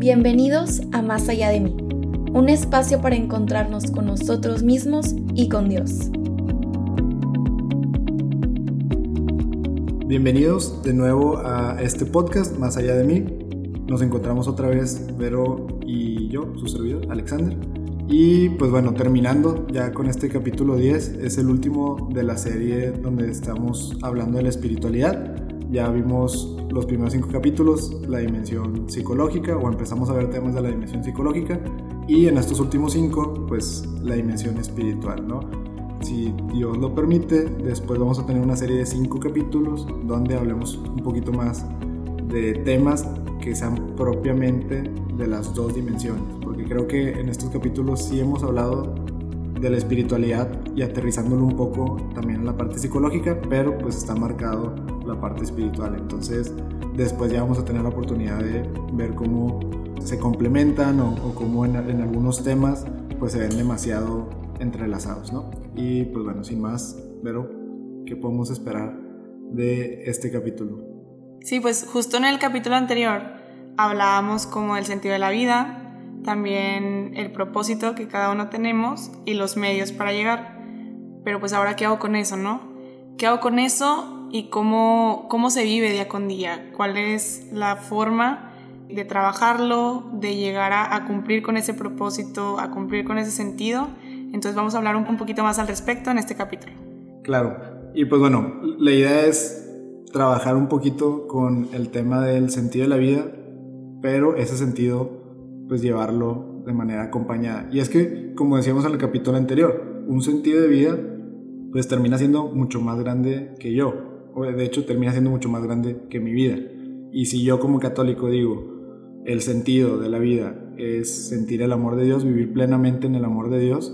Bienvenidos a Más allá de mí, un espacio para encontrarnos con nosotros mismos y con Dios. Bienvenidos de nuevo a este podcast Más allá de mí. Nos encontramos otra vez Vero y yo, su servidor, Alexander. Y pues bueno, terminando ya con este capítulo 10, es el último de la serie donde estamos hablando de la espiritualidad. Ya vimos los primeros cinco capítulos, la dimensión psicológica, o empezamos a ver temas de la dimensión psicológica, y en estos últimos cinco, pues la dimensión espiritual, ¿no? Si Dios lo permite, después vamos a tener una serie de cinco capítulos donde hablemos un poquito más de temas que sean propiamente de las dos dimensiones, porque creo que en estos capítulos sí hemos hablado de la espiritualidad y aterrizándolo un poco también en la parte psicológica, pero pues está marcado la parte espiritual. Entonces después ya vamos a tener la oportunidad de ver cómo se complementan o, cómo en, algunos temas pues se ven demasiado entrelazados, ¿no? Y pues bueno, sin más, pero ¿qué podemos esperar de este capítulo? Sí, pues justo en el capítulo anterior hablábamos como del sentido de la vida, también el propósito que cada uno tenemos y los medios para llegar. Pero pues ahora, ¿qué hago con eso, no? ¿Qué hago con eso y cómo, cómo se vive día con día? ¿Cuál es la forma de trabajarlo, de llegar a, cumplir con ese propósito, a cumplir con ese sentido? Entonces vamos a hablar un, un poquito más al respecto en este capítulo. Claro. Y pues bueno, la idea es trabajar un poquito con el tema del sentido de la vida, pero ese sentido pues llevarlo de manera acompañada. Y es que, como decíamos en el capítulo anterior, un sentido de vida pues termina siendo mucho más grande que yo. De hecho termina siendo mucho más grande que mi vida. Y si yo como católico digo, el sentido de la vida es sentir el amor de Dios, vivir plenamente en el amor de Dios,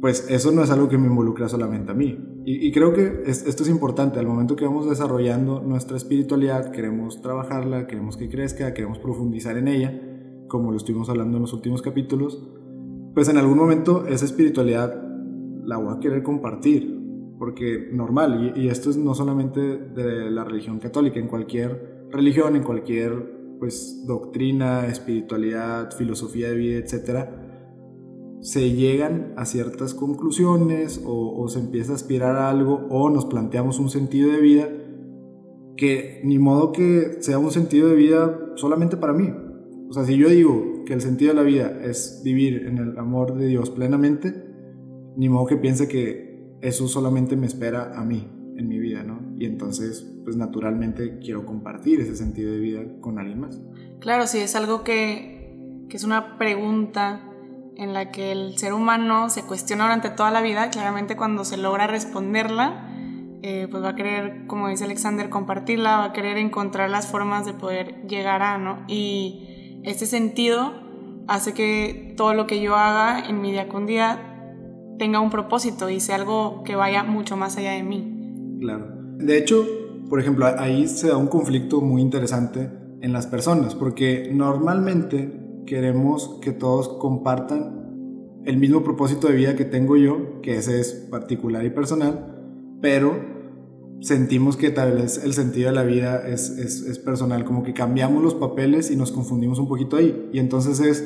pues eso no es algo que me involucra solamente a mí. Y, creo que esto es importante, al momento que vamos desarrollando nuestra espiritualidad, queremos trabajarla, queremos que crezca, queremos profundizar en ella, como lo estuvimos hablando en los últimos capítulos, pues en algún momento esa espiritualidad la voy a querer compartir, porque normal, y, esto es no solamente de la religión católica, en cualquier religión, en cualquier pues doctrina, espiritualidad, filosofía de vida, etcétera, se llegan a ciertas conclusiones o, o, se empieza a aspirar a algo o nos planteamos un sentido de vida que ni modo que sea un sentido de vida solamente para mí, o sea, si yo digo que el sentido de la vida es vivir en el amor de Dios plenamente, ni modo que piense que eso solamente me espera a mí en mi vida, ¿no? Y entonces, pues naturalmente quiero compartir ese sentido de vida con alguien más. Claro, sí, es algo que, que es una pregunta en la que el ser humano se cuestiona durante toda la vida, claramente cuando se logra responderla, eh, pues va a querer, como dice Alexander, compartirla, va a querer encontrar las formas de poder llegar a, ¿no? Y este sentido hace que todo lo que yo haga en mi día con día tenga un propósito y sea algo que vaya mucho más allá de mí. Claro. De hecho, por ejemplo, ahí se da un conflicto muy interesante en las personas, porque normalmente queremos que todos compartan el mismo propósito de vida que tengo yo, que ese es particular y personal, pero sentimos que tal vez el sentido de la vida es, es, personal, como que cambiamos los papeles y nos confundimos un poquito ahí. Y entonces es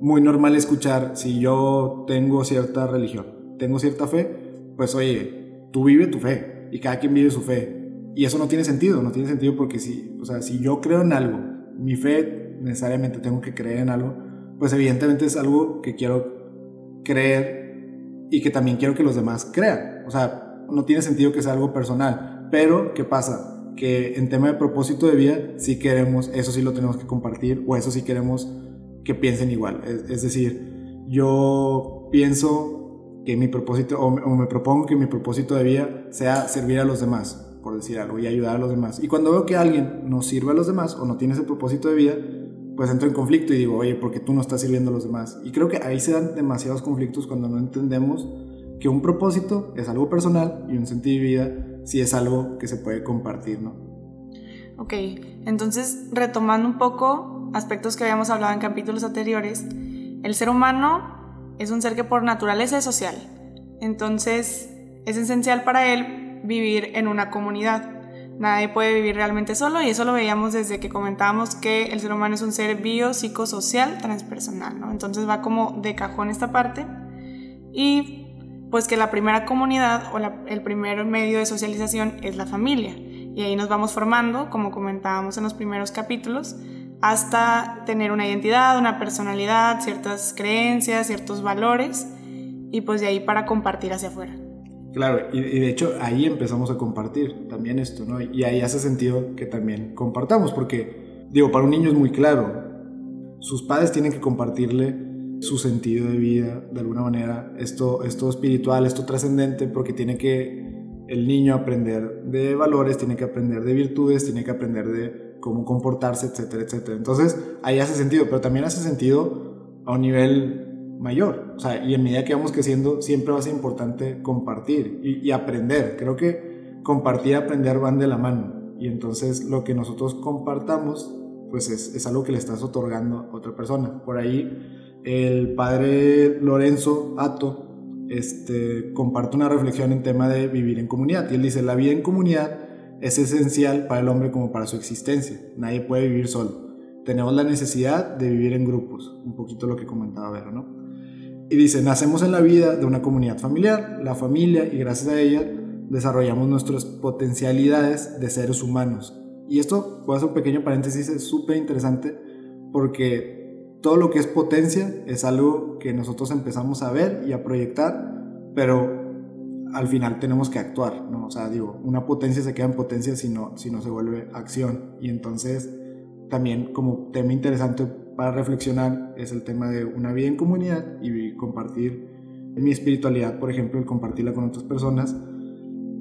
muy normal escuchar, si yo tengo cierta religión, tengo cierta fe, pues oye, tú vive tu fe y cada quien vive su fe. Y eso no tiene sentido, no tiene sentido porque si, o sea, si yo creo en algo, mi fe necesariamente tengo que creer en algo, pues evidentemente es algo que quiero creer y que también quiero que los demás crean. O sea, no tiene sentido que sea algo personal. Pero, ¿qué pasa? Que en tema de propósito de vida, sí queremos, eso sí lo tenemos que compartir, o eso sí queremos que piensen igual. Es, decir, yo pienso que mi propósito, o me, propongo que mi propósito de vida sea servir a los demás, por decir algo, y ayudar a los demás. Y cuando veo que alguien no sirve a los demás o no tiene ese propósito de vida, pues entro en conflicto y digo, oye, ¿por qué tú no estás sirviendo a los demás? Y creo que ahí se dan demasiados conflictos cuando no entendemos que un propósito es algo personal y un sentido de vida sí es algo que se puede compartir, ¿no? Ok, entonces retomando un poco aspectos que habíamos hablado en capítulos anteriores, el ser humano es un ser que por naturaleza es social, entonces es esencial para él vivir en una comunidad. Nadie puede vivir realmente solo y eso lo veíamos desde que comentábamos que el ser humano es un ser biopsicosocial transpersonal, ¿no? Entonces va como de cajón esta parte y pues que la primera comunidad o el primer medio de socialización es la familia y ahí nos vamos formando, como comentábamos en los primeros capítulos, hasta tener una identidad, una personalidad, ciertas creencias, ciertos valores y pues de ahí para compartir hacia afuera. Claro, y, de hecho ahí empezamos a compartir también esto, ¿no? Y ahí hace sentido que también compartamos, porque, digo, para un niño es muy claro, sus padres tienen que compartirle su sentido de vida, de alguna manera, esto, esto espiritual, esto trascendente, porque tiene que el niño aprender de valores, tiene que aprender de virtudes, tiene que aprender de cómo comportarse, etcétera, etcétera. Entonces, ahí hace sentido, pero también hace sentido a un nivel mayor. O sea, y en medida que vamos creciendo, siempre va a ser importante compartir y, aprender. Creo que compartir y aprender van de la mano. Y entonces lo que nosotros compartamos, pues es, es algo que le estás otorgando a otra persona. Por ahí, el padre Lorenzo Ato este, comparte una reflexión en tema de vivir en comunidad. Y él dice, la vida en comunidad es esencial para el hombre como para su existencia. Nadie puede vivir solo. Tenemos la necesidad de vivir en grupos, un poquito lo que comentaba Vero, ¿no? Y dice, nacemos en la vida de una comunidad familiar, la familia, y gracias a ella desarrollamos nuestras potencialidades de seres humanos. Y esto, voy a hacer un pequeño paréntesis, es súper interesante porque todo lo que es potencia es algo que nosotros empezamos a ver y a proyectar, pero al final tenemos que actuar, ¿no? O sea, digo, una potencia se queda en potencia si no, si no se vuelve acción. Y entonces, también como tema interesante para reflexionar es el tema de una vida en comunidad y compartir mi espiritualidad, por ejemplo, el compartirla con otras personas,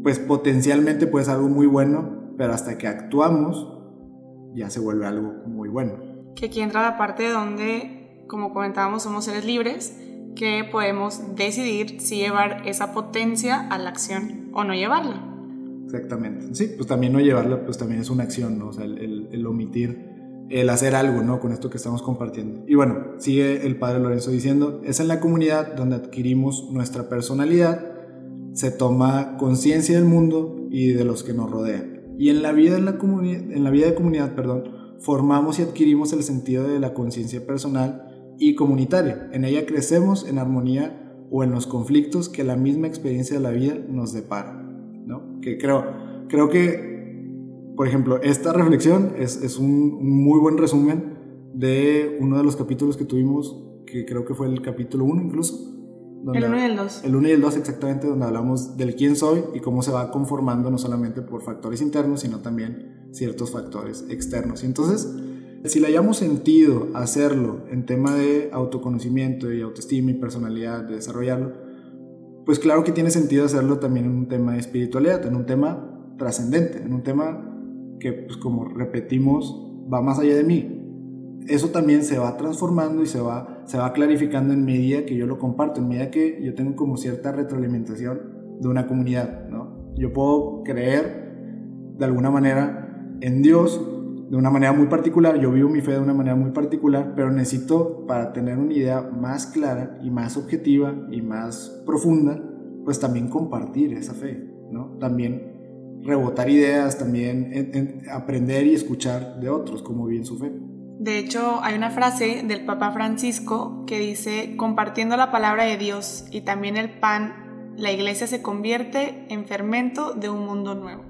pues potencialmente puede ser algo muy bueno, pero hasta que actuamos ya se vuelve algo muy bueno. Que aquí entra la parte donde, como comentábamos, somos seres libres, que podemos decidir si llevar esa potencia a la acción o no llevarla. Exactamente. Sí, pues también no llevarla, pues también es una acción, ¿no? O sea, el, el omitir el hacer algo, ¿no? Con esto que estamos compartiendo. Y bueno, sigue el padre Lorenzo diciendo, es en la comunidad donde adquirimos nuestra personalidad, se toma conciencia del mundo y de los que nos rodean. Y en la vida, en la, en la vida de comunidad, perdón, formamos y adquirimos el sentido de la conciencia personal y comunitaria. En ella crecemos en armonía o en los conflictos que la misma experiencia de la vida nos depara, ¿no? Que creo, creo que por ejemplo, esta reflexión es, un muy buen resumen de uno de los capítulos que tuvimos, que creo que fue el capítulo 1 incluso. el 1 y el 2. El 1 y el 2 exactamente, donde hablamos del quién soy y cómo se va conformando no solamente por factores internos, sino también ciertos factores externos. Y entonces, si le hayamos sentido hacerlo en tema de autoconocimiento y autoestima y personalidad, de desarrollarlo, pues claro que tiene sentido hacerlo también en un tema de espiritualidad, en un tema trascendente, en un tema que pues como repetimos va más allá de mí. Eso también se va transformando y se va, se va clarificando en medida que yo lo comparto, en medida que yo tengo como cierta retroalimentación de una comunidad, ¿no? Yo puedo creer de alguna manera en Dios de una manera muy particular, yo vivo mi fe de una manera muy particular, pero necesito para tener una idea más clara y más objetiva y más profunda, pues también compartir esa fe, ¿no? También rebotar ideas, también aprender y escuchar de otros, como bien su fe. De hecho, hay una frase del Papa Francisco que dice, compartiendo la palabra de Dios y también el pan, la iglesia se convierte en fermento de un mundo nuevo.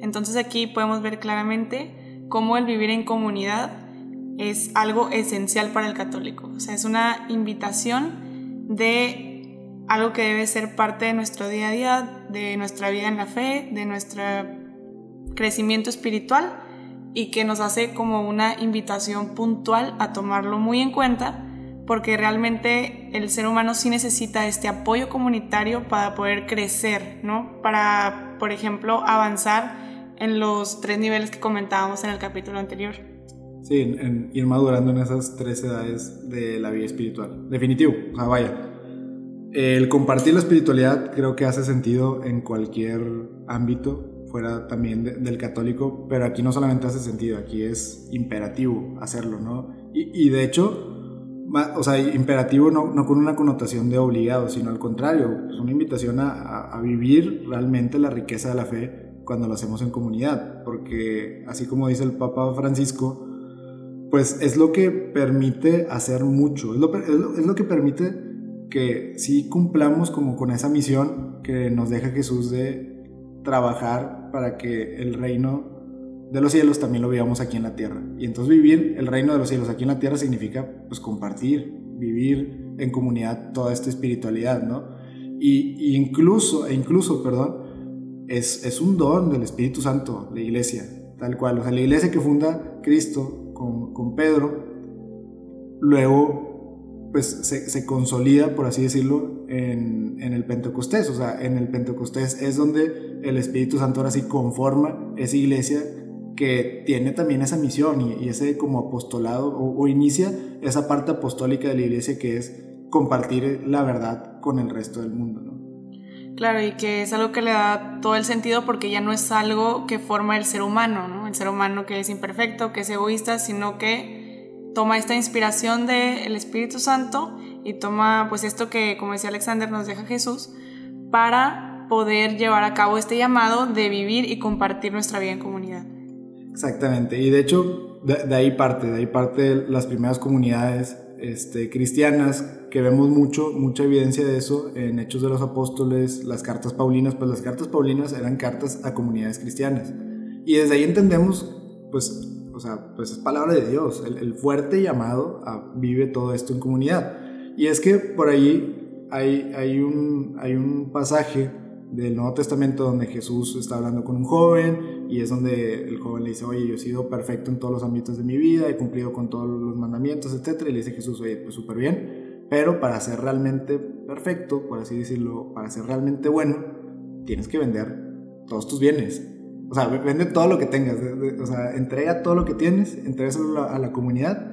Entonces aquí podemos ver claramente cómo el vivir en comunidad es algo esencial para el católico. O sea, es una invitación de algo que debe ser parte de nuestro día a día, de nuestra vida en la fe, de nuestro crecimiento espiritual y que nos hace como una invitación puntual a tomarlo muy en cuenta porque realmente el ser humano sí necesita este apoyo comunitario para poder crecer, ¿no? Para, por ejemplo, avanzar en los tres niveles que comentábamos en el capítulo anterior. Sí, en, ir madurando en esas tres edades de la vida espiritual. Definitivo, o sea, vaya, el compartir la espiritualidad creo que hace sentido en cualquier ámbito, fuera también del católico, pero aquí no solamente hace sentido, aquí es imperativo hacerlo, ¿no? Y, de hecho, o sea, imperativo no, no, con una connotación de obligado, sino al contrario, es una invitación a, a, vivir realmente la riqueza de la fe cuando lo hacemos en comunidad, porque así como dice el Papa Francisco, pues es lo que permite hacer mucho, es lo, es lo, que permite que sí cumplamos como con esa misión que nos deja Jesús de trabajar para que el reino de los cielos también lo vivamos aquí en la tierra. Y entonces vivir el reino de los cielos aquí en la tierra significa pues compartir, vivir en comunidad toda esta espiritualidad, ¿no? Y, incluso, e incluso, perdón, es, es un don del Espíritu Santo, la iglesia, tal cual. O sea, la iglesia que funda Cristo con, con Pedro, luego pues se, se, consolida, por así decirlo, en, en, el Pentecostés. O sea, en el Pentecostés es donde el Espíritu Santo ahora sí conforma esa iglesia que tiene también esa misión y, ese como apostolado o, inicia esa parte apostólica de la iglesia que es compartir la verdad con el resto del mundo. Claro, y que es algo que le da todo el sentido porque ya no es algo que forma el ser humano, ¿no? El ser humano que es imperfecto, que es egoísta, sino que toma esta inspiración del Espíritu Santo y toma pues esto que, como decía Alexander, nos deja Jesús para poder llevar a cabo este llamado de vivir y compartir nuestra vida en comunidad. Exactamente, y de hecho de, ahí parte, de ahí parte las primeras comunidades este, cristianas que vemos mucho, mucha evidencia de eso en Hechos de los Apóstoles, las cartas paulinas, pues las cartas paulinas eran cartas a comunidades cristianas. Y desde ahí entendemos, pues, o sea, pues es palabra de Dios, el, fuerte llamado a vive todo esto en comunidad. Y es que por ahí hay, hay, un, hay un pasaje del Nuevo Testamento donde Jesús está hablando con un joven y es donde el joven le dice, oye, yo he sido perfecto en todos los ámbitos de mi vida, he cumplido con todos los mandamientos, etc. Y le dice Jesús, oye, pues súper bien, pero para ser realmente perfecto, por así decirlo, para ser realmente bueno, tienes que vender todos tus bienes. O sea, vende todo lo que tengas, o sea, entrega todo lo que tienes, entrega a la comunidad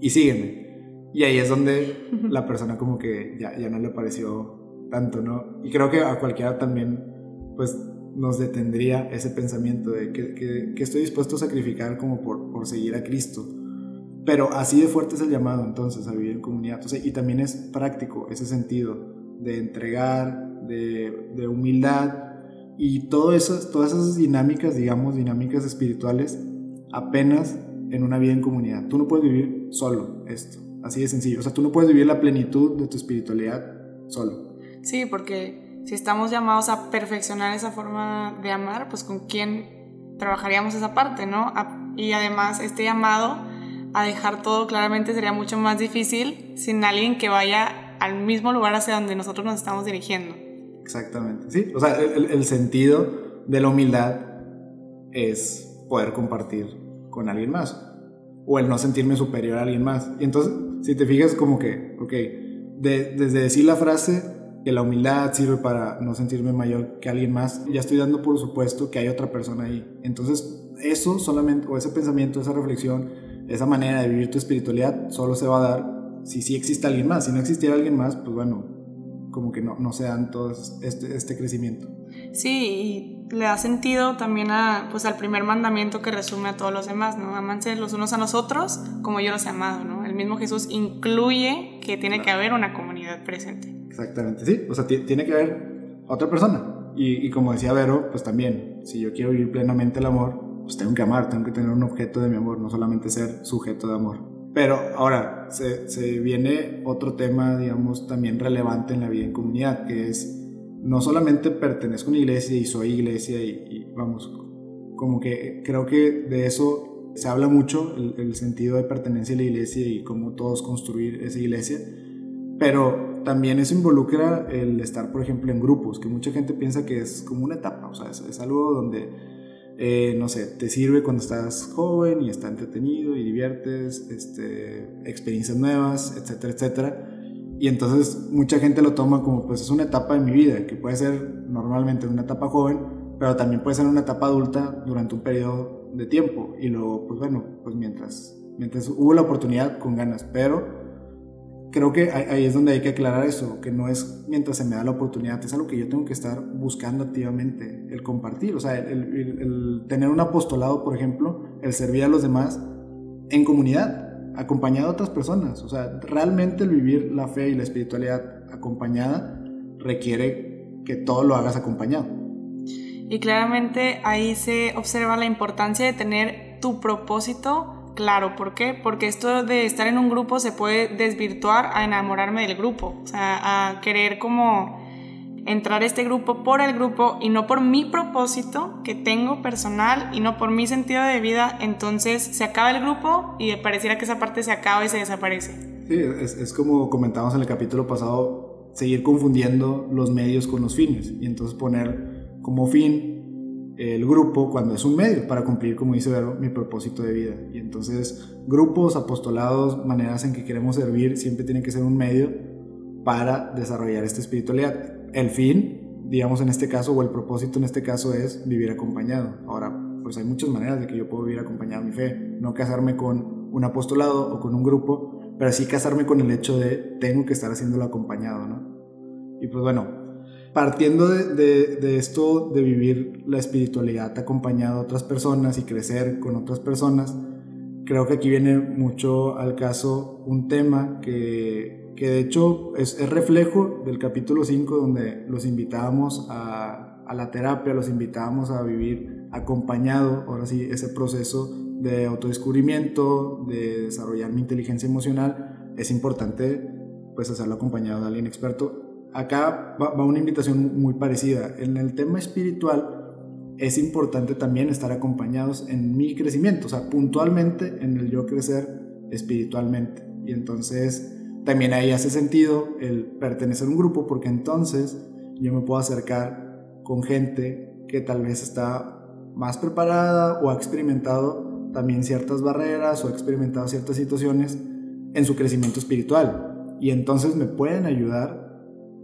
y sígueme. Y ahí es donde la persona como que ya, ya no le pareció tanto, ¿no? Y creo que a cualquiera también, pues, nos detendría ese pensamiento de que, que, estoy dispuesto a sacrificar como por, por, seguir a Cristo. Pero así de fuerte es el llamado entonces a vivir en comunidad. y también es práctico ese sentido de entregar, de, humildad y todo esas, todas esas dinámicas, digamos, dinámicas espirituales, apenas en una vida en comunidad. Tú no puedes vivir solo esto, así de sencillo. O sea, tú no puedes vivir la plenitud de tu espiritualidad solo. Sí, porque si estamos llamados a perfeccionar esa forma de amar, pues con quién trabajaríamos esa parte, ¿no? Y además este llamado a dejar todo claramente sería mucho más difícil sin alguien que vaya al mismo lugar hacia donde nosotros nos estamos dirigiendo. Exactamente, sí. O sea, el, el sentido de la humildad es poder compartir con alguien más o el no sentirme superior a alguien más. Y entonces, si te fijas como que, ok, de, desde decir la frase que la humildad sirve para no sentirme mayor que alguien más, ya estoy dando por supuesto que hay otra persona ahí. Entonces, eso solamente, o ese pensamiento, esa reflexión, esa manera de vivir tu espiritualidad, solo se va a dar si sí existe alguien más. Si no existiera alguien más, pues bueno, como que no, no se dan todo este, este crecimiento. Sí, y le da sentido también a, pues, al primer mandamiento que resume a todos los demás, ¿no? Amanse los unos a nosotros como yo los he amado, ¿no? El mismo Jesús incluye que tiene que haber una comunidad presente. Exactamente, sí. O sea, tiene que haber otra persona. Y, como decía Vero, pues también, si yo quiero vivir plenamente el amor, pues tengo que amar, tengo que tener un objeto de mi amor, no solamente ser sujeto de amor. Pero ahora se, se viene otro tema, digamos, también relevante en la vida en comunidad, que es no solamente pertenezco a una iglesia y soy iglesia y, vamos, como que creo que de eso se habla mucho, el, el, sentido de pertenencia a la iglesia y cómo todos construir esa iglesia, pero también eso involucra el estar, por ejemplo, en grupos, que mucha gente piensa que es como una etapa, o sea, es, algo donde, eh, no sé, te sirve cuando estás joven y está entretenido y diviertes, este, experiencias nuevas, etcétera, etcétera. Y entonces mucha gente lo toma como, pues es una etapa de mi vida, que puede ser normalmente una etapa joven, pero también puede ser una etapa adulta durante un periodo de tiempo. Y luego, pues bueno, pues mientras, mientras hubo la oportunidad, con ganas, pero creo que ahí es donde hay que aclarar eso, que no es mientras se me da la oportunidad, es algo que yo tengo que estar buscando activamente, el compartir, o sea, el, tener un apostolado, por ejemplo, el servir a los demás en comunidad, acompañado a otras personas, o sea, realmente el vivir la fe y la espiritualidad acompañada requiere que todo lo hagas acompañado. Y claramente ahí se observa la importancia de tener tu propósito claro. ¿Por qué? Porque esto de estar en un grupo se puede desvirtuar a enamorarme del grupo, o sea, a querer como entrar a este grupo por el grupo y no por mi propósito que tengo personal y no por mi sentido de vida, entonces se acaba el grupo y pareciera que esa parte se acaba y se desaparece. Sí, es, es como comentábamos en el capítulo pasado, seguir confundiendo los medios con los fines y entonces poner como fin el grupo cuando es un medio para cumplir, como dice Vero, mi propósito de vida. Y entonces grupos, apostolados, maneras en que queremos servir, siempre tienen que ser un medio para desarrollar esta espiritualidad el fin, digamos en este caso, o el propósito en este caso es vivir acompañado. Ahora, pues hay muchas maneras de que yo puedo vivir acompañado mi fe. No casarme con un apostolado o con un grupo, pero sí casarme con el hecho de tengo que estar haciéndolo acompañado, ¿no? Y pues bueno, partiendo de, de, esto de vivir la espiritualidad acompañado a otras personas y crecer con otras personas, creo que aquí viene mucho al caso un tema que que de hecho es, reflejo del capítulo 5 donde los invitábamos a, a, la terapia, los invitábamos a vivir acompañado, ahora sí, ese proceso de autodescubrimiento, de desarrollar mi inteligencia emocional, es importante pues hacerlo acompañado de alguien experto. Acá va, una invitación muy parecida. En el tema espiritual es importante también estar acompañados en mi crecimiento, o sea, puntualmente en el yo crecer espiritualmente. Y entonces también ahí hace sentido el pertenecer a un grupo porque entonces yo me puedo acercar con gente que tal vez está más preparada o ha experimentado también ciertas barreras o ha experimentado ciertas situaciones en su crecimiento espiritual y entonces me pueden ayudar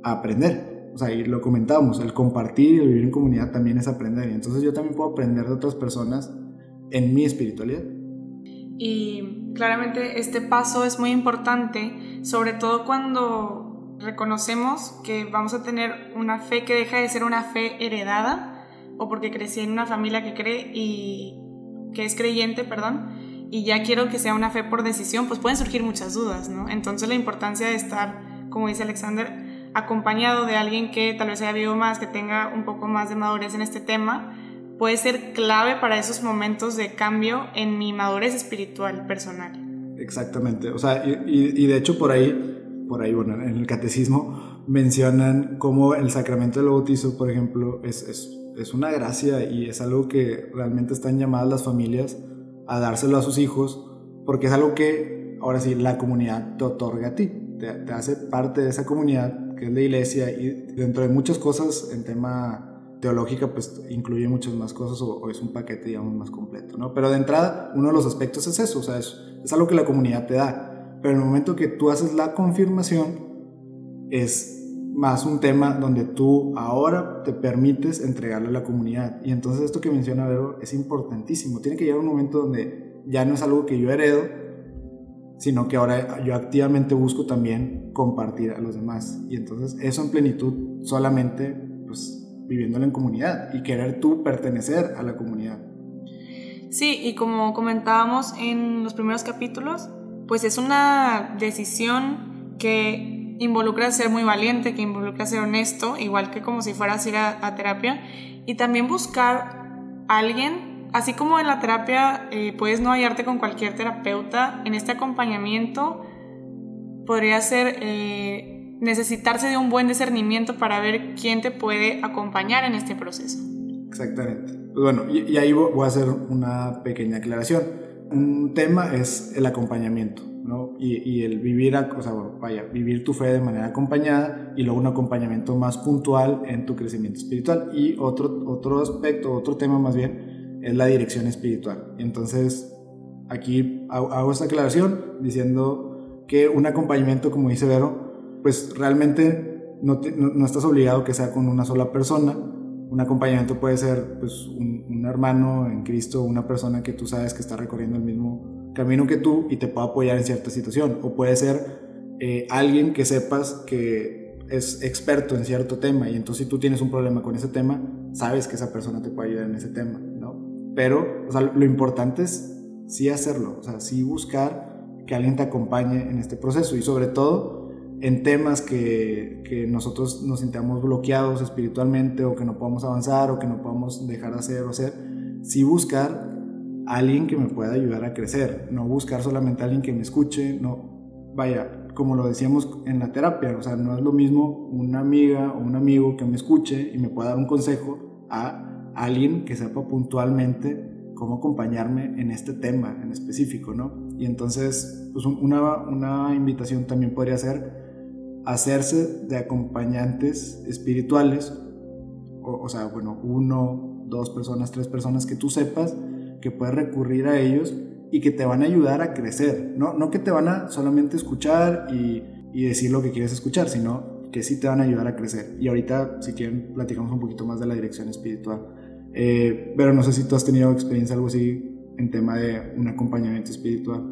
aprender. O sea, y lo comentábamos, el compartir y vivir en comunidad también es aprender. Y entonces yo también puedo aprender de otras personas en mi espiritualidad. Y claramente este paso es muy importante, sobre todo cuando reconocemos que vamos a tener una fe que deja de ser una fe heredada o porque crecí en una familia que cree y que es creyente, perdón, y ya quiero que sea una fe por decisión, pues pueden surgir muchas dudas, ¿no? Entonces la importancia de estar, como dice Alexander, acompañado de alguien que tal vez haya vivido más, que tenga un poco más de madurez en este tema, puede ser clave para esos momentos de cambio en mi madurez espiritual personal. Exactamente, o sea, y, de hecho por ahí, por ahí, bueno, en el catecismo mencionan cómo el sacramento del bautizo, por ejemplo, es, es, es una gracia y es algo que realmente están llamadas las familias a dárselo a sus hijos, porque es algo que, ahora sí, la comunidad te otorga a ti, te, te hace parte de esa comunidad que es la iglesia y dentro de muchas cosas en tema teológica pues incluye muchas más cosas o, es un paquete digamos más completo, ¿no? Pero de entrada uno de los aspectos es eso, o sea, es, es algo que la comunidad te da, pero en el momento que tú haces la confirmación es más un tema donde tú ahora te permites entregarle a la comunidad. Y entonces esto que menciona Vero es importantísimo. Tiene que llegar un momento donde ya no es algo que yo heredo, sino que ahora yo activamente busco también compartir a los demás. Y entonces eso en plenitud solamente pues viviéndolo en comunidad y querer tú pertenecer a la comunidad. Sí, y como comentábamos en los primeros capítulos, pues es una decisión que involucra ser muy valiente, que involucra ser honesto, igual que como si fueras a ir a, terapia, y también buscar a alguien, así como en la terapia eh, puedes no hallarte con cualquier terapeuta, en este acompañamiento podría ser... Eh, necesitarse de un buen discernimiento para ver quién te puede acompañar en este proceso. Exactamente. Pues bueno, y, ahí voy a hacer una pequeña aclaración. Un tema es el acompañamiento, ¿no? Y, el vivir, o sea, vaya, vivir tu fe de manera acompañada y luego un acompañamiento más puntual en tu crecimiento espiritual. Y otro, otro aspecto, otro tema más bien, es la dirección espiritual. Entonces, aquí hago esta aclaración diciendo que un acompañamiento, como dice Vero, pues realmente no, no, estás obligado que sea con una sola persona. Un acompañamiento puede ser pues, un, hermano en Cristo, una persona que tú sabes que está recorriendo el mismo camino que tú y te puede apoyar en cierta situación. O puede ser eh, alguien que sepas que es experto en cierto tema y entonces si tú tienes un problema con ese tema, sabes que esa persona te puede ayudar en ese tema. Pero, o sea, lo importante es sí hacerlo, o sea, sí buscar que alguien te acompañe en este proceso y sobre todo en temas que, que, nosotros nos sintamos bloqueados espiritualmente o que no podamos avanzar o que no podamos dejar de hacer o hacer, sí buscar a alguien que me pueda ayudar a crecer, no buscar solamente a alguien que me escuche, no, vaya, como lo decíamos en la terapia, o sea, no es lo mismo una amiga o un amigo que me escuche y me pueda dar un consejo a alguien que sepa puntualmente cómo acompañarme en este tema en específico, ¿no? Y entonces, pues una, una invitación también podría ser hacerse de acompañantes espirituales, o, sea, bueno, uno, dos personas, tres personas que tú sepas que puedes recurrir a ellos y que te van a ayudar a crecer, no, no que te van a solamente escuchar y, y decir lo que quieres escuchar, sino que sí te van a ayudar a crecer. Y ahorita, si quieren, platicamos un poquito más de la dirección espiritual. Eh, pero no sé si tú has tenido experiencia algo así en tema de un acompañamiento espiritual.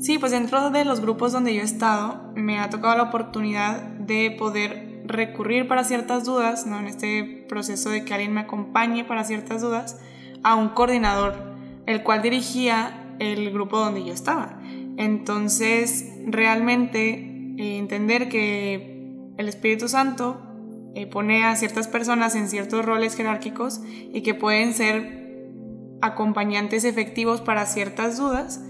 Sí, pues dentro de los grupos donde yo he estado, me ha tocado la oportunidad de poder recurrir para ciertas dudas, ¿no? en este proceso de que alguien me acompañe para ciertas dudas, a un coordinador, el cual dirigía el grupo donde yo estaba. Entonces, realmente eh, entender que el Espíritu Santo eh, pone a ciertas personas en ciertos roles jerárquicos y que pueden ser acompañantes efectivos para ciertas dudas,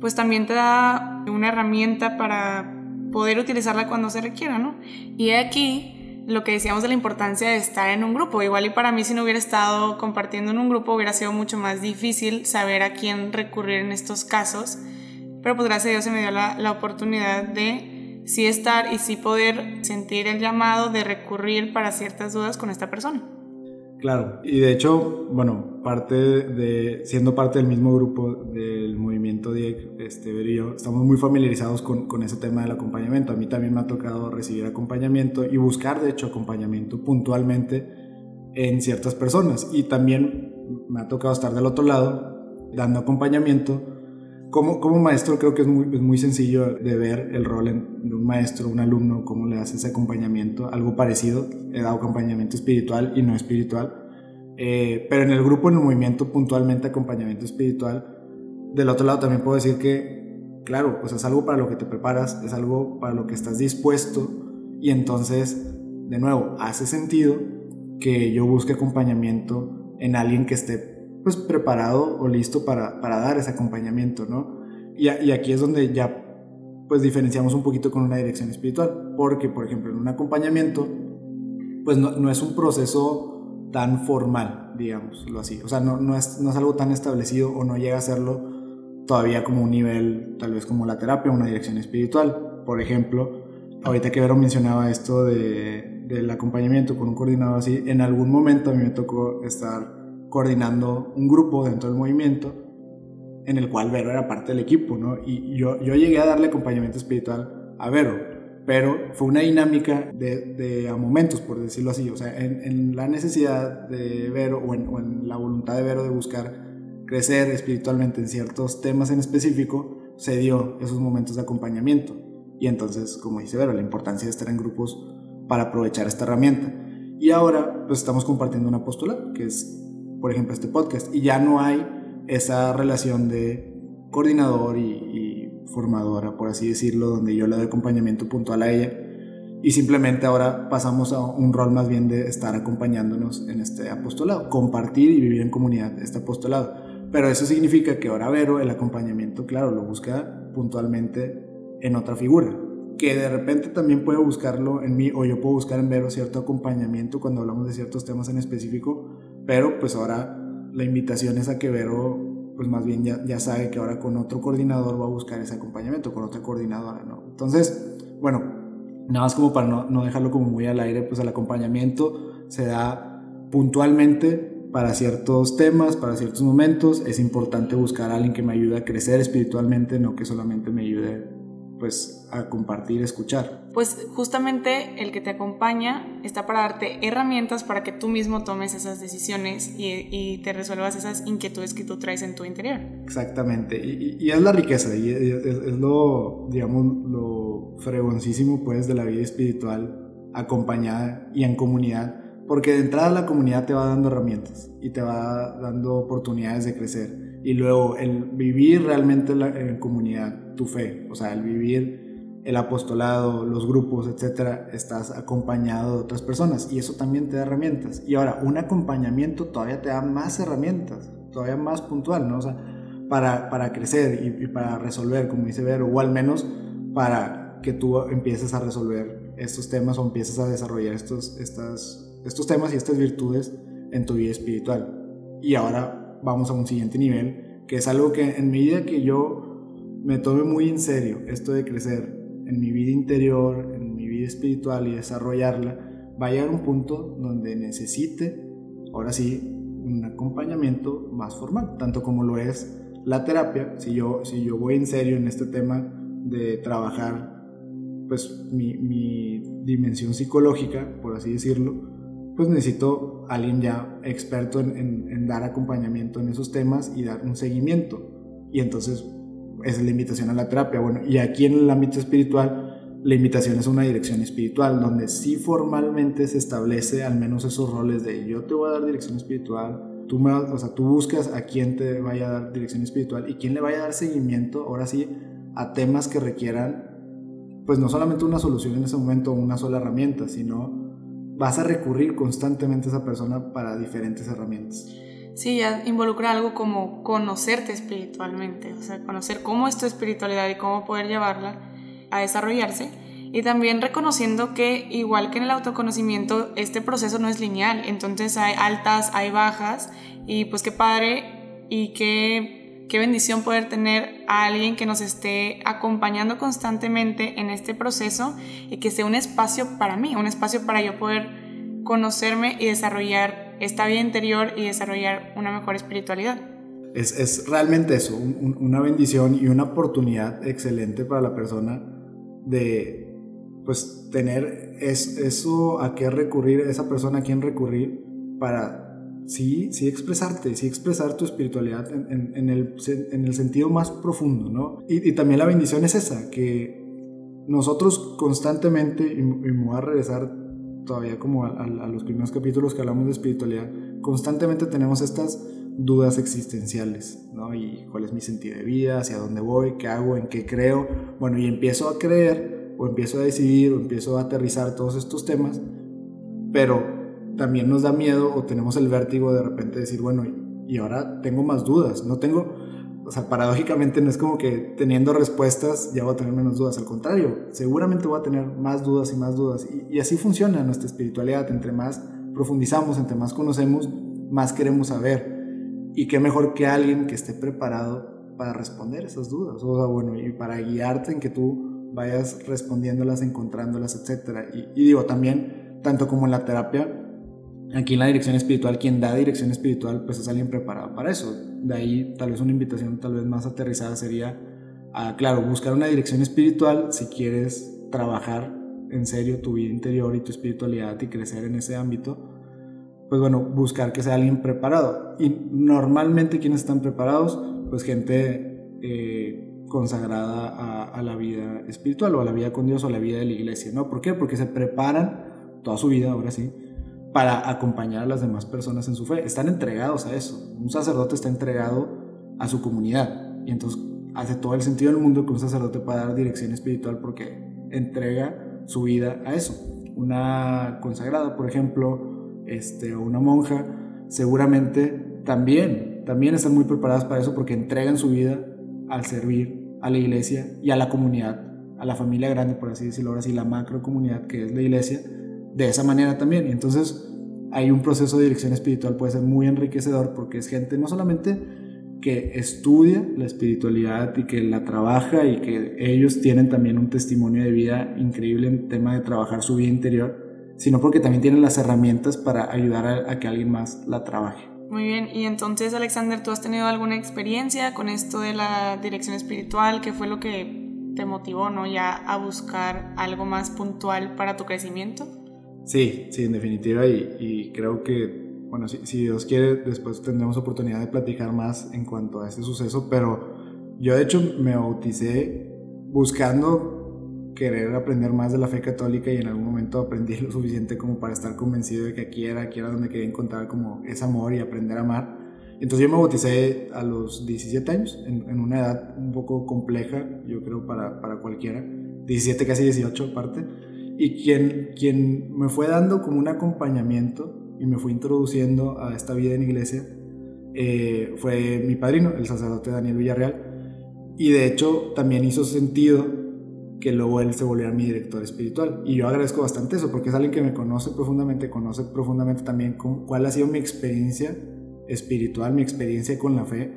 pues también te da una herramienta para poder utilizarla cuando se requiera, ¿no? Y aquí lo que decíamos de la importancia de estar en un grupo. Igual y para mí si no hubiera estado compartiendo en un grupo hubiera sido mucho más difícil saber a quién recurrir en estos casos. Pero pues gracias a Dios se me dio la, la oportunidad de sí estar y sí poder sentir el llamado de recurrir para ciertas dudas con esta persona. Claro, y de hecho, bueno, parte de, siendo parte del mismo grupo del movimiento DIEC, este, yo, estamos muy familiarizados con, con, ese tema del acompañamiento. A mí también me ha tocado recibir acompañamiento y buscar, de hecho, acompañamiento puntualmente en ciertas personas. Y también me ha tocado estar del otro lado, dando acompañamiento como, como maestro creo que es muy, es muy sencillo de ver el rol de un maestro, un alumno, cómo le hace ese acompañamiento, algo parecido, he dado acompañamiento espiritual y no espiritual, eh, pero en el grupo, en el movimiento, puntualmente acompañamiento espiritual. Del otro lado también puedo decir que, claro, pues es algo para lo que te preparas, es algo para lo que estás dispuesto y entonces, de nuevo, hace sentido que yo busque acompañamiento en alguien que esté pues preparado o listo para, para dar ese acompañamiento, ¿no? Y, y, aquí es donde ya pues diferenciamos un poquito con una dirección espiritual, porque por ejemplo en un acompañamiento pues no, no es un proceso tan formal, digámoslo así, o sea, no, no, es, no es algo tan establecido o no llega a serlo todavía como un nivel, tal vez como la terapia, una dirección espiritual. Por ejemplo, ahorita que Vero mencionaba esto de, del acompañamiento con un coordinador así, en algún momento a mí me tocó estar coordinando un grupo dentro del movimiento en el cual Vero era parte del equipo, ¿no? Y yo, yo llegué a darle acompañamiento espiritual a Vero, pero fue una dinámica de, de a momentos, por decirlo así, o sea, en, en la necesidad de Vero o en, o en, la voluntad de Vero de buscar crecer espiritualmente en ciertos temas en específico, se dio esos momentos de acompañamiento. Y entonces, como dice Vero, la importancia de estar en grupos para aprovechar esta herramienta. Y ahora, pues estamos compartiendo una apostolado, que es por ejemplo, este podcast. Y ya no hay esa relación de coordinador y, formadora, por así decirlo, donde yo le doy acompañamiento puntual a ella. Y simplemente ahora pasamos a un rol más bien de estar acompañándonos en este apostolado, compartir y vivir en comunidad este apostolado. Pero eso significa que ahora Vero el acompañamiento, claro, lo busca puntualmente en otra figura, que de repente también puede buscarlo en mí o yo puedo buscar en Vero cierto acompañamiento cuando hablamos de ciertos temas en específico, pero pues ahora la invitación es a que Vero pues más bien ya, ya sabe que ahora con otro coordinador va a buscar ese acompañamiento, con otra coordinadora, ¿no? Entonces, bueno, nada más como para no, no dejarlo como muy al aire, pues el acompañamiento se da puntualmente para ciertos temas, para ciertos momentos. Es importante buscar a alguien que me ayude a crecer espiritualmente, no que solamente me ayude pues a compartir, escuchar. Pues justamente el que te acompaña está para darte herramientas para que tú mismo tomes esas decisiones y, te resuelvas esas inquietudes que tú traes en tu interior. Exactamente, y, es la riqueza, y es, es, lo, digamos, lo fregoncísimo pues de la vida espiritual acompañada y en comunidad, porque de entrada la comunidad te va dando herramientas y te va dando oportunidades de crecer. Y luego el vivir realmente en comunidad tu fe, o sea, el vivir el apostolado, los grupos, etcétera, estás acompañado de otras personas y eso también te da herramientas. Y ahora, un acompañamiento todavía te da más herramientas, todavía más puntual, ¿no? O sea, para, para crecer y, para resolver, como dice Vero, o al menos para que tú empieces a resolver estos temas o empieces a desarrollar estos, estas, estos temas y estas virtudes en tu vida espiritual. Y ahora vamos a un siguiente nivel, que es algo que en medida que yo me tome muy en serio esto de crecer en mi vida interior, en mi vida espiritual y desarrollarla, va a llegar un punto donde necesite, ahora sí, un acompañamiento más formal, tanto como lo es la terapia, si yo, si yo voy en serio en este tema de trabajar pues mi, mi dimensión psicológica, por así decirlo, pues necesito alguien ya experto en, dar acompañamiento en esos temas y dar un seguimiento. Y entonces es la invitación a la terapia. Bueno, y aquí en el ámbito espiritual, la invitación es una dirección espiritual, donde sí formalmente se establece al menos esos roles de yo te voy a dar dirección espiritual, tú, me, o sea, tú buscas a quién te vaya a dar dirección espiritual y quién le vaya a dar seguimiento, ahora sí, a temas que requieran, pues no solamente una solución en ese momento o una sola herramienta, sino vas a recurrir constantemente a esa persona para diferentes herramientas. Sí, ya involucra algo como conocerte espiritualmente, o sea, conocer cómo es tu espiritualidad y cómo poder llevarla a desarrollarse. Y también reconociendo que, igual que en el autoconocimiento, este proceso no es lineal, entonces hay altas, hay bajas, y pues qué padre y qué, qué bendición poder tener a alguien que nos esté acompañando constantemente en este proceso y que sea un espacio para mí, un espacio para yo poder conocerme y desarrollar esta vida interior y desarrollar una mejor espiritualidad. Es, es realmente eso, una bendición y una oportunidad excelente para la persona de pues tener es, eso a qué recurrir, esa persona a quien recurrir para sí, sí expresarte, sí expresar tu espiritualidad en, el, en el, sentido más profundo, ¿no? Y, también la bendición es esa, que nosotros constantemente, y, y me voy a regresar todavía como a, los primeros capítulos que hablamos de espiritualidad, constantemente tenemos estas dudas existenciales, ¿no? Y cuál es mi sentido de vida, hacia dónde voy, qué hago, en qué creo. Bueno, y empiezo a creer, o empiezo a decidir, o empiezo a aterrizar todos estos temas, pero también nos da miedo o tenemos el vértigo de repente decir, bueno, y ahora tengo más dudas, no tengo, o sea, paradójicamente no es como que teniendo respuestas ya voy a tener menos dudas, al contrario, seguramente voy a tener más dudas y más dudas. Y, así funciona nuestra espiritualidad, entre más profundizamos, entre más conocemos, más queremos saber. Y qué mejor que alguien que esté preparado para responder esas dudas, o sea, bueno, y para guiarte en que tú vayas respondiéndolas, encontrándolas, etc. Y, y digo, también, tanto como en la terapia, Aquí en la dirección espiritual, quien da dirección espiritual, pues es alguien preparado para eso. De ahí tal vez una invitación tal vez más aterrizada sería, a, claro, buscar una dirección espiritual si quieres trabajar en serio tu vida interior y tu espiritualidad y crecer en ese ámbito. Pues bueno, buscar que sea alguien preparado. Y normalmente quienes están preparados, pues gente eh, consagrada a, a la vida espiritual o a la vida con Dios o a la vida de la iglesia, ¿no? ¿Por qué? Porque se preparan toda su vida, ahora sí, para acompañar a las demás personas en su fe. Están entregados a eso. Un sacerdote está entregado a su comunidad. Y entonces hace todo el sentido del mundo que un sacerdote pueda dar dirección espiritual porque entrega su vida a eso. Una consagrada, por ejemplo, este, o una monja, seguramente también, también están muy preparadas para eso porque entregan su vida al servir a la iglesia y a la comunidad, a la familia grande, por así decirlo, ahora sí, la macro comunidad que es la iglesia, de esa manera también. Y entonces hay un proceso de dirección espiritual puede ser muy enriquecedor porque es gente no solamente que estudia la espiritualidad y que la trabaja y que ellos tienen también un testimonio de vida increíble en tema de trabajar su vida interior, sino porque también tienen las herramientas para ayudar a, que alguien más la trabaje. Muy bien, y entonces Alexander, ¿tú has tenido alguna experiencia con esto de la dirección espiritual? ¿Qué fue lo que te motivó, no, ya a buscar algo más puntual para tu crecimiento? Sí, sí, en definitiva, y, creo que, bueno, si, si, Dios quiere, después tendremos oportunidad de platicar más en cuanto a ese suceso, pero yo de hecho me bauticé buscando querer aprender más de la fe católica y en algún momento aprendí lo suficiente como para estar convencido de que aquí era, aquí era donde quería encontrar como ese amor y aprender a amar. Entonces yo me bauticé a los 17 años, en, en una edad un poco compleja, yo creo, para, para cualquiera 17, casi 18 aparte. Y quien, quien me fue dando como un acompañamiento y me fue introduciendo a esta vida en iglesia eh, fue mi padrino, el sacerdote Daniel Villarreal. Y de hecho también hizo sentido que luego él se volviera mi director espiritual. Y yo agradezco bastante eso, porque es alguien que me conoce profundamente, conoce profundamente también cuál ha sido mi experiencia espiritual, mi experiencia con la fe,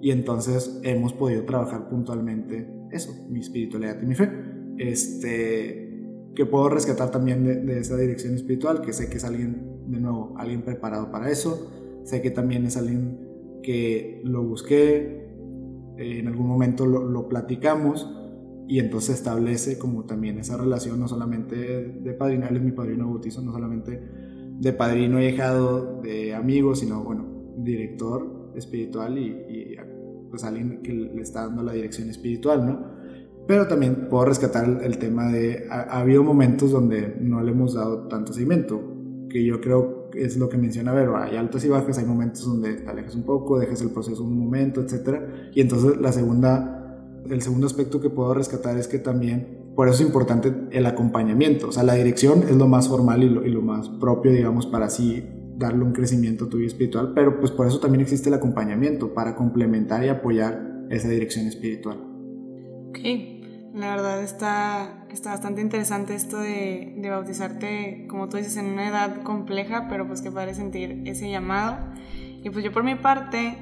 y entonces hemos podido trabajar puntualmente eso, mi espiritualidad y mi fe. Este, que puedo rescatar también de, esa dirección espiritual, que sé que es alguien, de nuevo, alguien preparado para eso, sé que también es alguien que lo busqué, eh, en algún momento lo, lo platicamos, y entonces establece como también esa relación no solamente de padrino, él es mi padrino bautizo, no solamente de padrino y dejado de amigos, sino bueno, director espiritual y, pues alguien que le está dando la dirección espiritual, ¿no? Pero también puedo rescatar el, tema de, ha, habido momentos donde no le hemos dado tanto seguimiento, que yo creo es lo que menciona Vero, hay altos y bajas, hay momentos donde te alejas un poco, dejas el proceso un momento, etc. Y entonces la segunda el segundo aspecto que puedo rescatar es que también, por eso es importante el acompañamiento. O sea, la dirección es lo más formal y lo, más propio, digamos, para así darle un crecimiento a tu vida espiritual, pero pues por eso también existe el acompañamiento, para complementar y apoyar esa dirección espiritual. Ok, la verdad está, está bastante interesante esto de, de bautizarte, como tú dices, en una edad compleja, pero pues que puedes sentir ese llamado. Y pues yo por mi parte,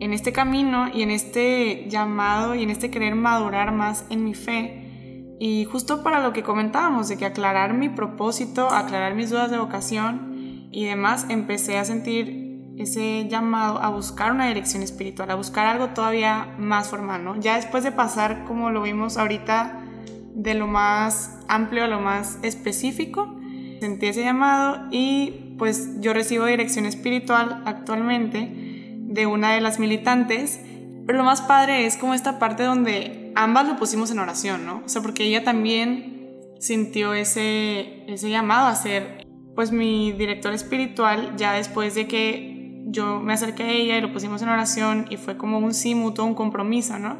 en este camino y en este llamado y en este querer madurar más en mi fe. Y justo para lo que comentábamos, de que aclarar mi propósito, aclarar mis dudas de vocación y demás, empecé a sentir ese llamado a buscar una dirección espiritual, a buscar algo todavía más formal, ¿no? Ya después de pasar, como lo vimos ahorita, de lo más amplio a lo más específico, sentí ese llamado y pues yo recibo dirección espiritual actualmente de una de las militantes, pero lo más padre es como esta parte donde ambas lo pusimos en oración, ¿no? O sea, porque ella también sintió ese, ese llamado a ser, pues, mi director espiritual ya después de que yo me acerqué a ella y lo pusimos en oración y fue como un sí un compromiso, ¿no?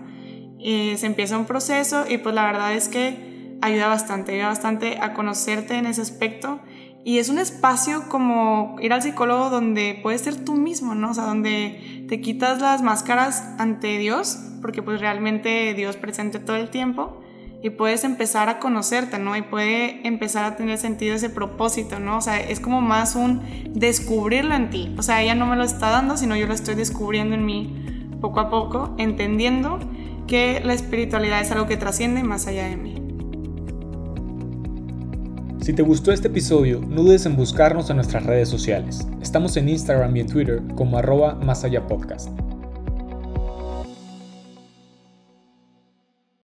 Y se empieza un proceso y pues la verdad es que ayuda bastante, ayuda bastante a conocerte en ese aspecto y es un espacio como ir al psicólogo donde puedes ser tú mismo, ¿no? O sea, donde te quitas las máscaras ante Dios, porque pues realmente Dios presente todo el tiempo, y puedes empezar a conocerte, ¿no? Y puede empezar a tener sentido ese propósito, ¿no? O sea, es como más un descubrirlo en ti. O sea, ella no me lo está dando, sino yo lo estoy descubriendo en mí poco a poco, entendiendo que la espiritualidad es algo que trasciende más allá de mí. Si te gustó este episodio, no dudes en buscarnos en nuestras redes sociales. Estamos en Instagram y en Twitter como arroba más allá podcast.